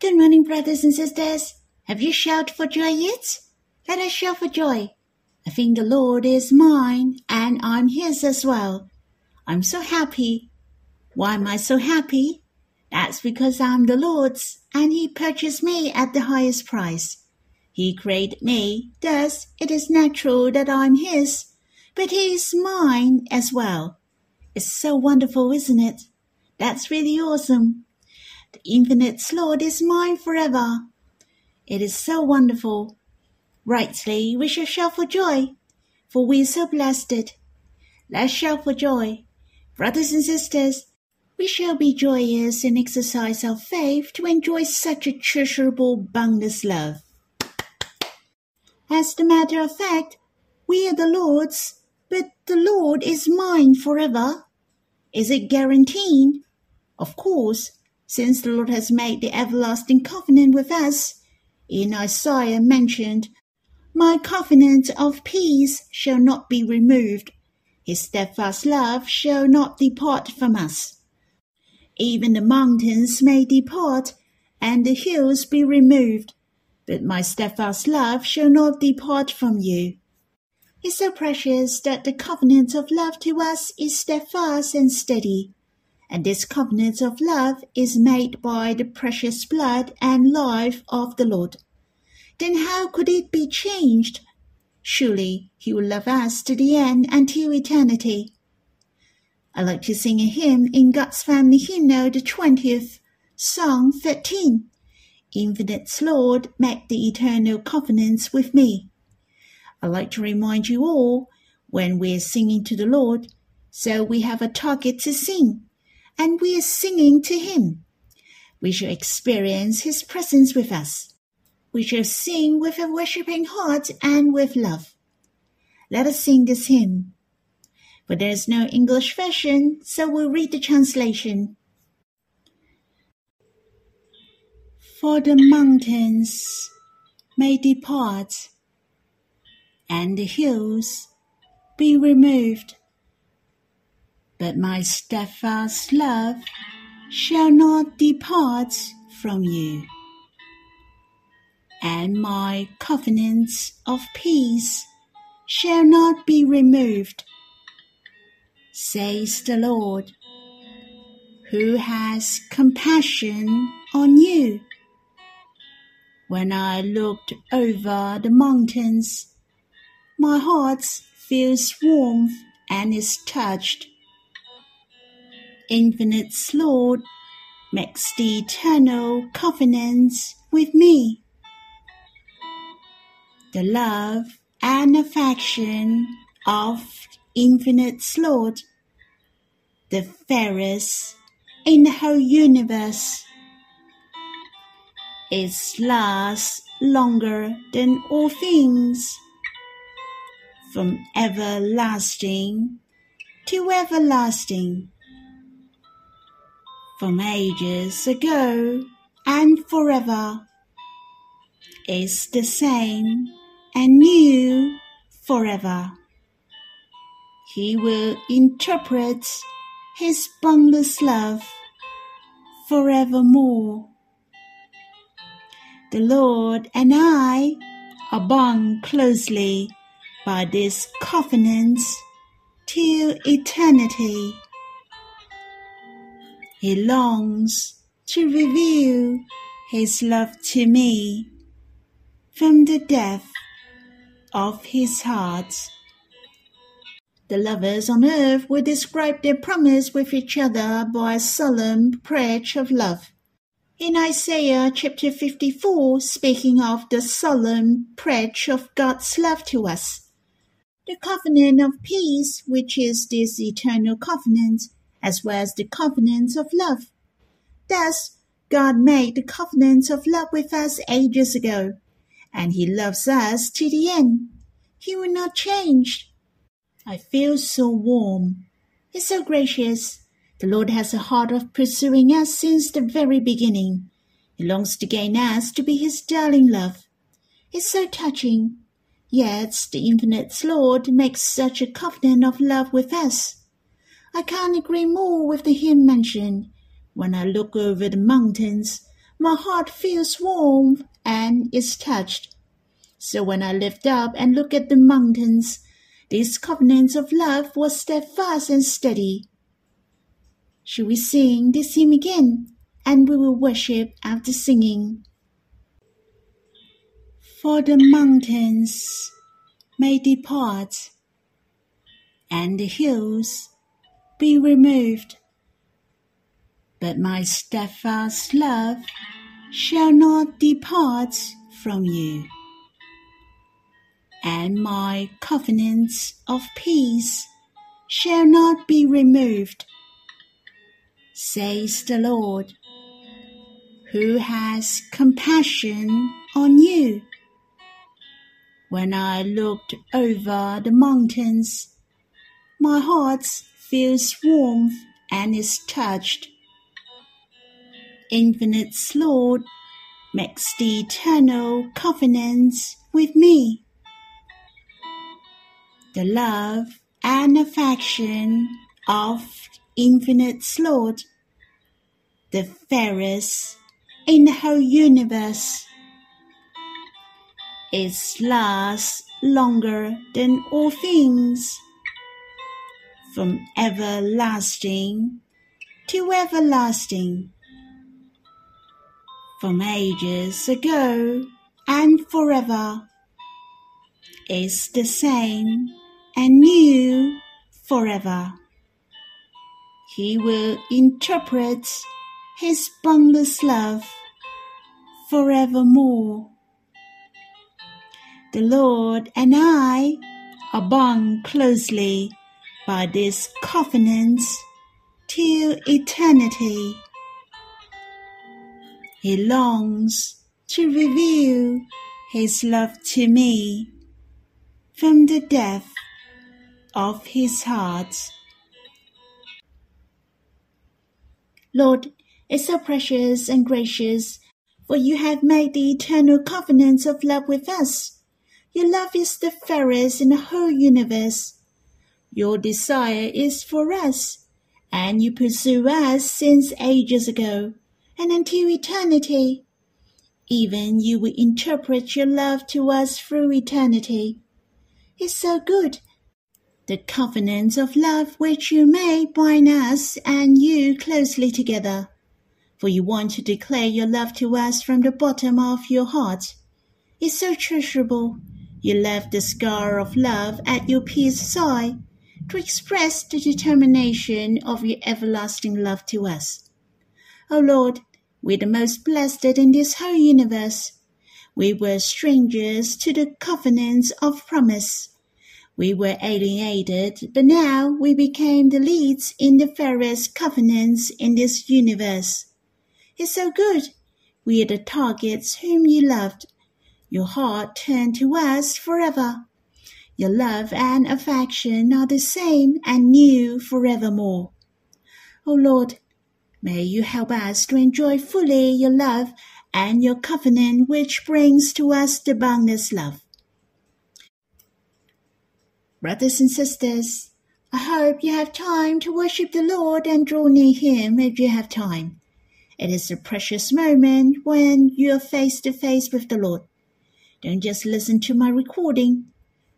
Good morning, brothers and sisters. Have you shouted for joy yet? Let us shout for joy. I think the Lord is mine and I'm his as well. I'm so happy. Why am I so happy? That's because I'm the Lord's and he purchased me at the highest price. He created me, thus it is natural that I'm his, but he is mine as well. It's so wonderful, isn't it? That's really awesome. The infinite Lord is mine forever. It is so wonderful. Rightly, we shall shout for joy, for we are so blessed. Let's shout for joy. Brothers and sisters, we shall be joyous and exercise our faith to enjoy such a treasurable, boundless love. As a matter of fact, we are the Lord's, but the Lord is mine forever. Is it guaranteed? Of course, since the Lord has made the everlasting covenant with us. In Isaiah mentioned, My covenant of peace shall not be removed. His steadfast love shall not depart from us. Even the mountains may depart, and the hills be removed, but my steadfast love shall not depart from you. It's so precious that the covenant of love to us is steadfast and steady and this covenant of love is made by the precious blood and life of the Lord. Then how could it be changed? Surely he will love us to the end and until eternity. I like to sing a hymn in God's Family Hymnal, the 20th, Song 13. Infinite Lord, make the eternal covenants with me. I like to remind you all when we're singing to the Lord, so we have a target to sing and we are singing to Him. We shall experience His presence with us. We shall sing with a worshipping heart and with love. Let us sing this hymn. But there is no English version, so we'll read the translation. For the mountains may depart, and the hills be removed but my steadfast love shall not depart from you, and my covenants of peace shall not be removed, says the Lord, who has compassion on you. When I looked over the mountains, my heart feels warm and is touched infinite Lord makes the eternal covenants with me. The love and affection of infinite Lord, the fairest in the whole universe, is lasts longer than all things, from everlasting to everlasting from ages ago and forever is the same and new forever. He will interpret his boundless love forevermore. The Lord and I are bound closely by this covenant till eternity. He longs to reveal his love to me from the depth of his heart. The lovers on earth will describe their promise with each other by a solemn pledge of love. In Isaiah chapter 54, speaking of the solemn pledge of God's love to us, the covenant of peace, which is this eternal covenant, as well as the covenants of love. Thus, God made the covenant of love with us ages ago, and He loves us to the end. He will not change. I feel so warm. He's so gracious. The Lord has a heart of pursuing us since the very beginning. He longs to gain us to be His darling love. It's so touching. Yet the infinite Lord makes such a covenant of love with us. I can't agree more with the hymn mentioned. When I look over the mountains, my heart feels warm and is touched. So when I lift up and look at the mountains, these covenants of love was steadfast and steady. Should we sing this hymn again? And we will worship after singing. For the mountains may depart, and the hills be removed but my steadfast love shall not depart from you, and my covenants of peace shall not be removed, says the Lord, who has compassion on you. When I looked over the mountains, my heart feels warm and is touched infinite Lord makes the eternal covenants with me. The love and affection of infinite Lord, the fairest in the whole universe, is lasts longer than all things, from everlasting to everlasting from ages ago and forever is the same and new forever. He will interpret his boundless love forevermore. The Lord and I are bound closely by this covenant till eternity. He longs to reveal his love to me from the depth of his heart. Lord, it's so precious and gracious, for you have made the eternal covenant of love with us. Your love is the fairest in the whole universe. Your desire is for us, and you pursue us since ages ago and until eternity. Even you will interpret your love to us through eternity. It's so good. The covenant of love which you made bind us and you closely together. For you want to declare your love to us from the bottom of your heart. It's so treasurable. You left the scar of love at your pierced side to express the determination of your everlasting love to us. O oh Lord, we're the most blessed in this whole universe. We were strangers to the covenants of promise. We were alienated, but now we became the leads in the fairest covenants in this universe. It's so good. We are the targets whom you loved. Your heart turned to us forever. Your love and affection are the same and new forevermore. O oh Lord, May you help us to enjoy fully your love and your covenant which brings to us the boundless love. Brothers and sisters, I hope you have time to worship the Lord and draw near Him if you have time. It is a precious moment when you are face to face with the Lord. Don't just listen to my recording.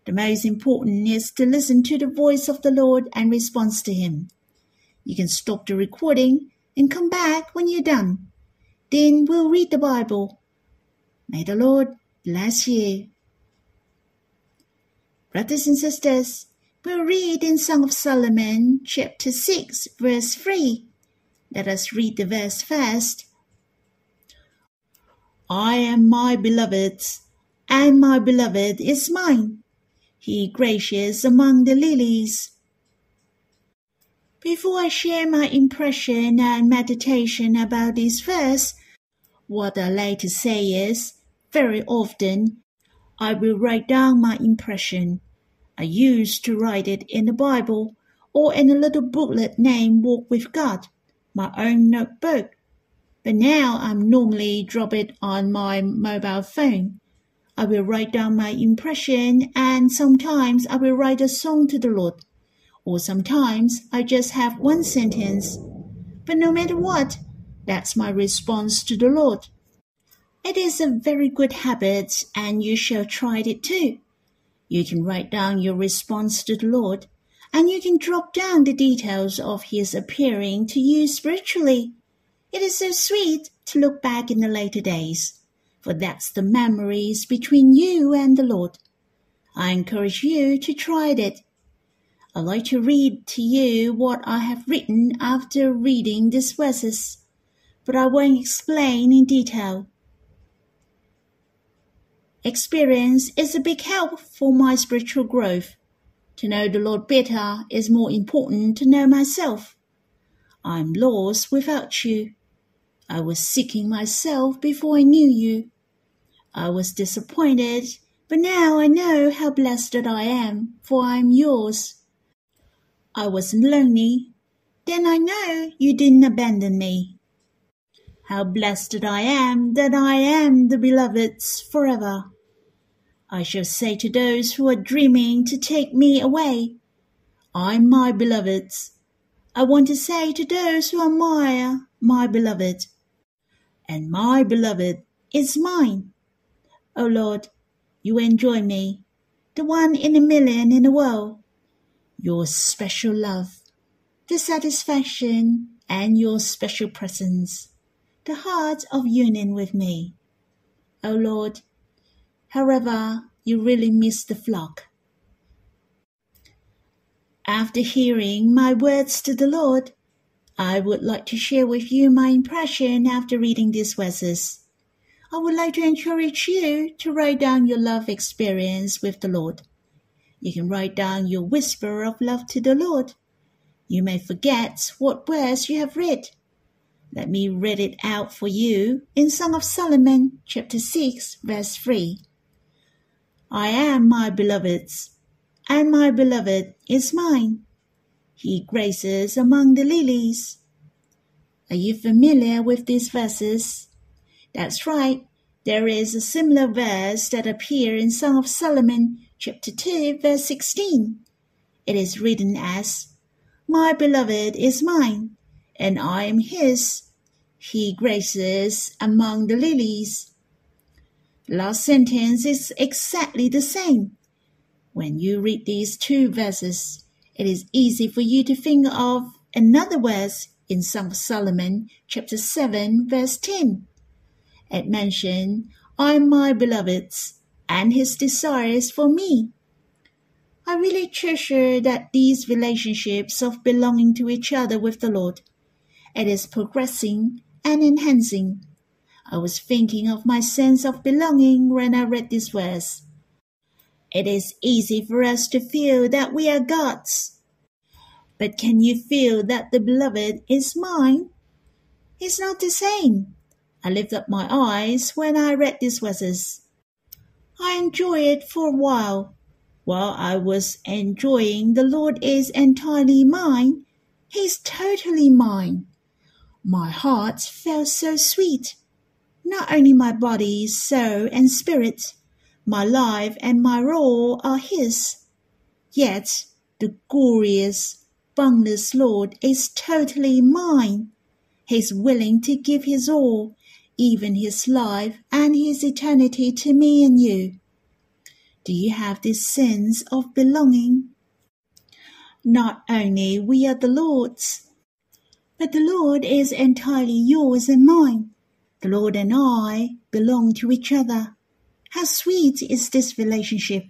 The most important is to listen to the voice of the Lord and respond to Him. You can stop the recording and come back when you're done. Then we'll read the Bible. May the Lord bless you. Brothers and sisters, we'll read in Song of Solomon, chapter 6, verse 3. Let us read the verse first. I am my beloved's, and my beloved is mine. He gracious among the lilies. Before I share my impression and meditation about this verse, what I like to say is, very often, I will write down my impression. I used to write it in the Bible or in a little booklet named Walk with God, my own notebook. But now I'm normally drop it on my mobile phone. I will write down my impression and sometimes I will write a song to the Lord or sometimes I just have one sentence. But no matter what, That's my response to the Lord. It is a very good habit, and you shall try it too. You can write down your response to the Lord, and you can drop down the details of His appearing to you spiritually. It is so sweet to look back in the later days, for that's the memories between you and the Lord. I encourage you to try it. I'd like to read to you what I have written after reading these verses, but I won't explain in detail. Experience is a big help for my spiritual growth. To know the Lord better is more important to know myself. I'm lost without you. I was seeking myself before I knew you. I was disappointed, but now I know how blessed I am, for I am yours. I was lonely, then I know you didn't abandon me. How blessed I am that I am the beloved's forever. I shall say to those who are dreaming to take me away, I'm my beloved's. I want to say to those who admire my beloved, and my beloved is mine. O Lord, you enjoy me, the one in a million in the world, your special love, the satisfaction and your special presence, the heart of union with me. O Lord, However, you really miss the flock. After hearing my words to the Lord, I would like to share with you my impression after reading these verses. I would like to encourage you to write down your love experience with the Lord. You can write down your whisper of love to the Lord. You may forget what words you have read. Let me read it out for you in Song of Solomon, chapter 6, verse 3. I am my beloved's, and my beloved is mine. He graces among the lilies. Are you familiar with these verses? That's right. There is a similar verse that appears in Song of Solomon, chapter 2, verse 16. It is written as, My beloved is mine, and I am his. He graces among the lilies. Last sentence is exactly the same. When you read these two verses, it is easy for you to think of another verse in Song of Solomon, chapter 7, verse 10. It mentions, I am my beloved's, and his desires for me. I really treasure that these relationships of belonging to each other with the Lord. It is progressing and enhancing I was thinking of my sense of belonging when I read this verse. It is easy for us to feel that we are God's. But can you feel that the beloved is mine? It's not the same. I lift up my eyes when I read these verses. I enjoy it for a while. While I was enjoying the Lord is entirely mine, He's totally mine. My heart felt so sweet not only my body, soul, and spirit, my life and my role are His. Yet the glorious, boundless Lord is totally mine. He's willing to give His all, even His life and His eternity to me and you. Do you have this sense of belonging? Not only we are the Lord's, but the Lord is entirely yours and mine. The Lord and I belong to each other. How sweet is this relationship!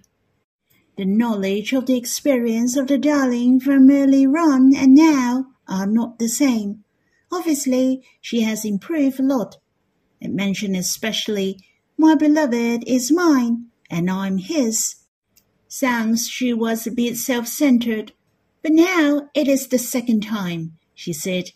The knowledge of the experience of the darling from early on and now are not the same. Obviously, she has improved a lot. It mentioned especially, My beloved is mine, and I'm his. Sounds she was a bit self centered, but now it is the second time. She said,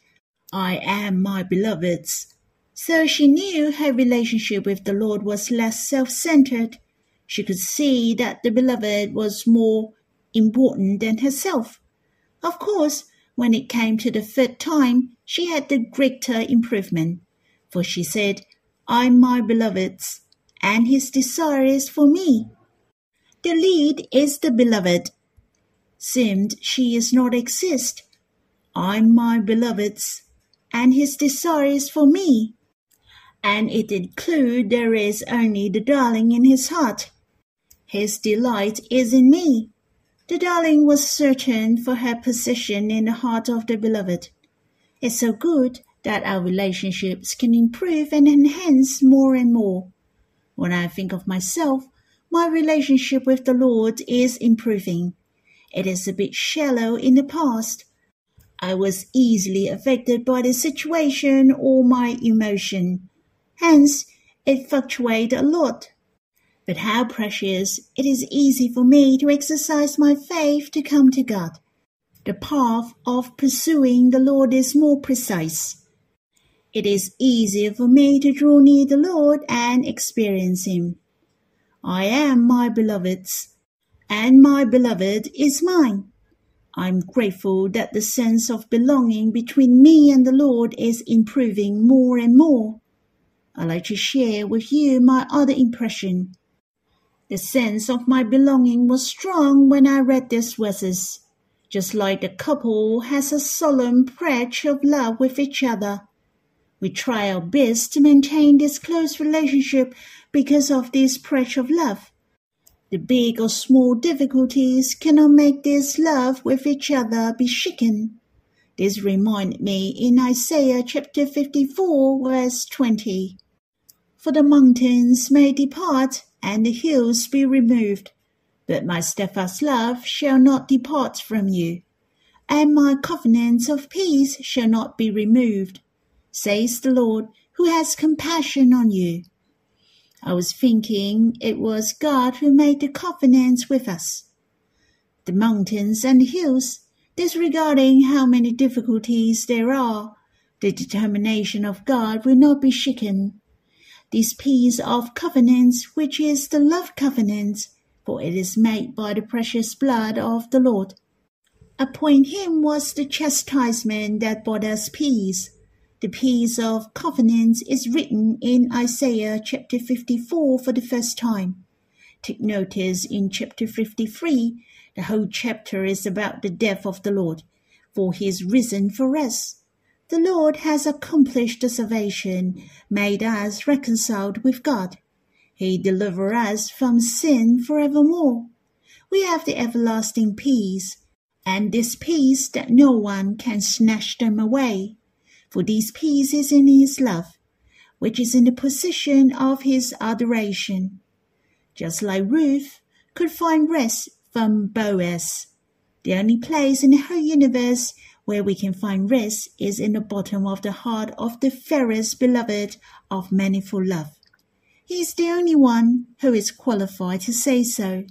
I am my beloved's. So she knew her relationship with the Lord was less self centered. She could see that the beloved was more important than herself. Of course, when it came to the third time, she had the greater improvement, for she said, I'm my beloved's, and his desire is for me. The lead is the beloved. Seemed she is not exist. I'm my beloved's, and his desire is for me. And it include there is only the darling in his heart. His delight is in me. The darling was certain for her position in the heart of the beloved. It's so good that our relationships can improve and enhance more and more. When I think of myself, my relationship with the Lord is improving. It is a bit shallow in the past. I was easily affected by the situation or my emotion. Hence, it fluctuated a lot. But how precious it is easy for me to exercise my faith to come to God. The path of pursuing the Lord is more precise. It is easier for me to draw near the Lord and experience Him. I am my beloved's, and my beloved is mine. I'm grateful that the sense of belonging between me and the Lord is improving more and more. I'd like to share with you my other impression. The sense of my belonging was strong when I read these verses, just like the couple has a solemn pledge of love with each other. We try our best to maintain this close relationship because of this pledge of love. The big or small difficulties cannot make this love with each other be shaken. This reminded me in Isaiah chapter 54, verse 20. For the mountains may depart and the hills be removed, but my steadfast love shall not depart from you, and my covenant of peace shall not be removed, says the Lord, who has compassion on you. I was thinking it was God who made the covenant with us. The mountains and the hills, disregarding how many difficulties there are, the determination of God will not be shaken this peace of covenants, which is the love covenant, for it is made by the precious blood of the Lord. Upon him was the chastisement that brought us peace. The peace of covenants is written in Isaiah chapter 54 for the first time. Take notice in chapter 53, the whole chapter is about the death of the Lord, for he is risen for us. The Lord has accomplished the salvation, made us reconciled with God. He delivered us from sin forevermore. We have the everlasting peace, and this peace that no one can snatch them away. For this peace is in his love, which is in the position of his adoration. Just like Ruth could find rest from Boaz, the only place in the whole universe where we can find rest is in the bottom of the heart of the fairest beloved of manifold love. He is the only one who is qualified to say so.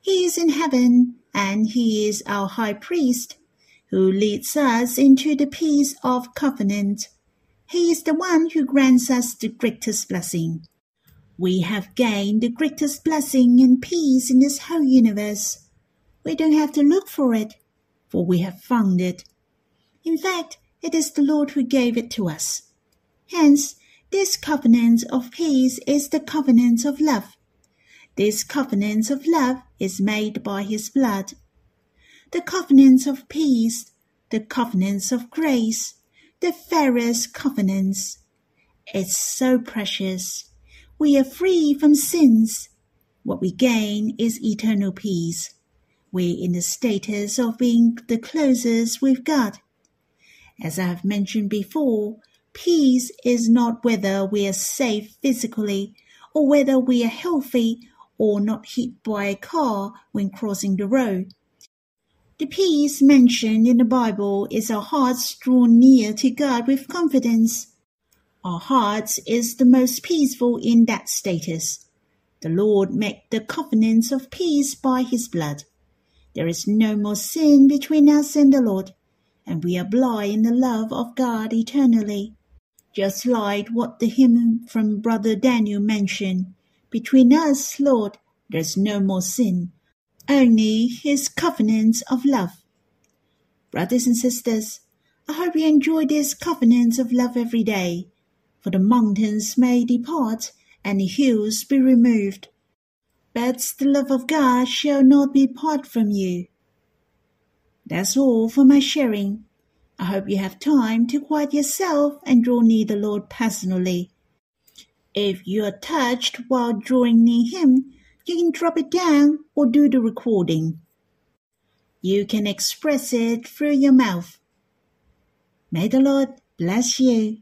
He is in heaven, and he is our high priest, who leads us into the peace of covenant. He is the one who grants us the greatest blessing. We have gained the greatest blessing and peace in this whole universe. We don't have to look for it for we have found it. In fact, it is the Lord who gave it to us. Hence, this covenant of peace is the covenant of love. This covenant of love is made by his blood. The covenant of peace, the covenant of grace, the fairest covenants. It's so precious. We are free from sins. What we gain is eternal peace we in the status of being the closest with God. As I have mentioned before, peace is not whether we are safe physically or whether we are healthy or not hit by a car when crossing the road. The peace mentioned in the Bible is our hearts drawn near to God with confidence. Our hearts is the most peaceful in that status. The Lord made the covenants of peace by his blood. There is no more sin between us and the Lord, and we abide in the love of God eternally. Just like what the hymn from Brother Daniel mentioned, between us, Lord, there's no more sin, only his covenants of love. Brothers and sisters, I hope you enjoy these covenants of love every day, for the mountains may depart and the hills be removed, but the love of God shall not be part from you. That's all for my sharing. I hope you have time to quiet yourself and draw near the Lord personally. If you are touched while drawing near Him, you can drop it down or do the recording. You can express it through your mouth. May the Lord bless you.